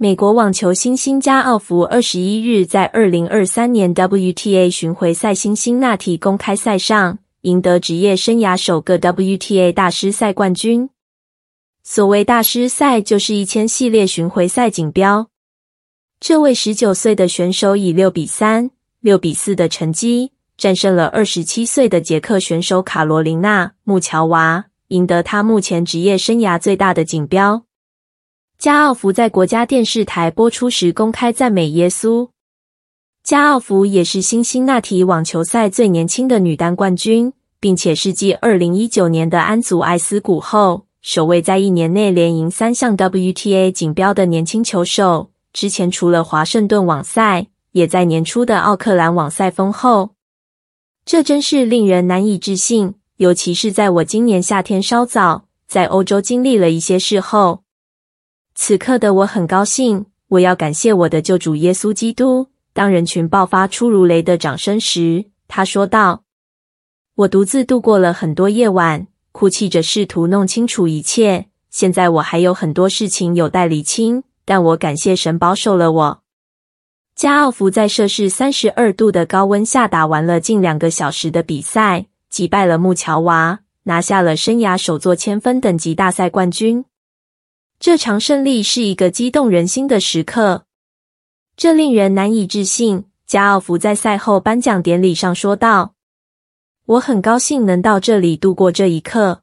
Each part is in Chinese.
美国网球新星加奥福二十一日在二零二三年 WTA 巡回赛辛辛那提公开赛上赢得职业生涯首个 WTA 大师赛冠军。所谓大师赛，就是一千系列巡回赛锦标。这位十九岁的选手以六比三、六比四的成绩战胜了二十七岁的捷克选手卡罗琳娜·穆乔娃，赢得她目前职业生涯最大的锦标。加奥福在国家电视台播出时公开赞美耶稣。加奥福也是辛辛那提网球赛最年轻的女单冠军，并且是继二零一九年的安祖艾斯古后，首位在一年内连赢三项 WTA 锦标的年轻球手。之前除了华盛顿网赛，也在年初的奥克兰网赛封后。这真是令人难以置信，尤其是在我今年夏天稍早在欧洲经历了一些事后。此刻的我很高兴，我要感谢我的救主耶稣基督。当人群爆发出如雷的掌声时，他说道：“我独自度过了很多夜晚，哭泣着试图弄清楚一切。现在我还有很多事情有待理清，但我感谢神保守了我。”加奥福在摄氏三十二度的高温下打完了近两个小时的比赛，击败了穆乔娃，拿下了生涯首座千分等级大赛冠军。这场胜利是一个激动人心的时刻，这令人难以置信。加奥福在赛后颁奖典礼上说道：“我很高兴能到这里度过这一刻。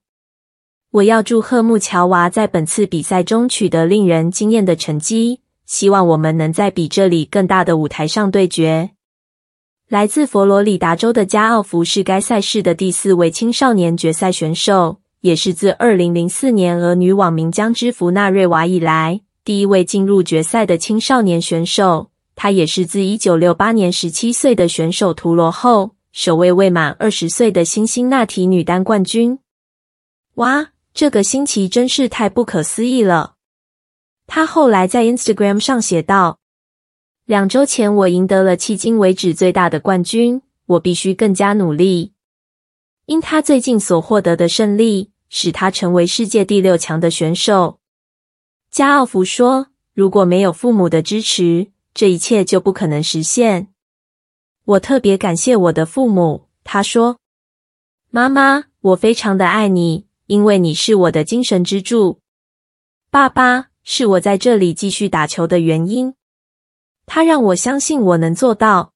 我要祝贺穆乔娃在本次比赛中取得令人惊艳的成绩，希望我们能在比这里更大的舞台上对决。”来自佛罗里达州的加奥福是该赛事的第四位青少年决赛选手。也是自二零零四年俄女网名将之弗纳瑞娃以来第一位进入决赛的青少年选手。她也是自一九六八年十七岁的选手图罗后，首位未满二十岁的辛辛那提女单冠军。哇，这个星期真是太不可思议了！她后来在 Instagram 上写道：“两周前我赢得了迄今为止最大的冠军，我必须更加努力。因他最近所获得的胜利。”使他成为世界第六强的选手。加奥福说：“如果没有父母的支持，这一切就不可能实现。我特别感谢我的父母。”他说：“妈妈，我非常的爱你，因为你是我的精神支柱。爸爸，是我在这里继续打球的原因。他让我相信我能做到。”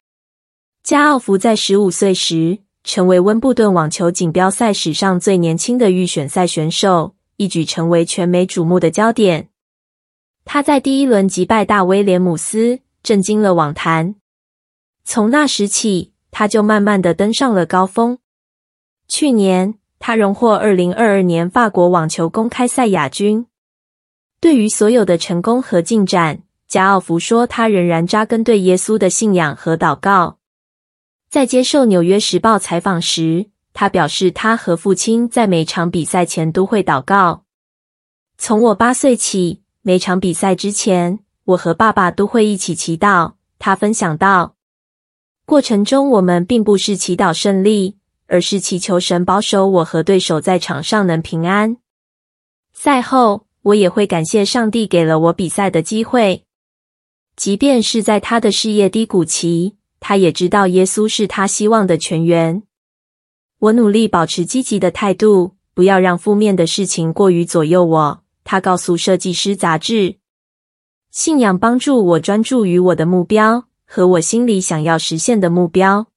加奥福在十五岁时，成为温布顿网球锦标赛史上最年轻的预选赛选手，一举成为全美瞩目的焦点。他在第一轮击败大威廉姆斯，震惊了网坛。从那时起，他就慢慢的登上了高峰。去年，他荣获二零二二年法国网球公开赛亚军。对于所有的成功和进展，加奥福说，他仍然扎根对耶稣的信仰和祷告。在接受《纽约时报》采访时，他表示，他和父亲在每场比赛前都会祷告。从我八岁起，每场比赛之前，我和爸爸都会一起祈祷。他分享道，过程中我们并不是祈祷胜利，而是祈求神保守我和对手在场上能平安。赛后，我也会感谢上帝给了我比赛的机会，即便是在他的事业低谷期。他也知道耶稣是他希望的泉源。我努力保持积极的态度，不要让负面的事情过于左右我。他告诉《设计师杂志》，信仰帮助我专注于我的目标和我心里想要实现的目标。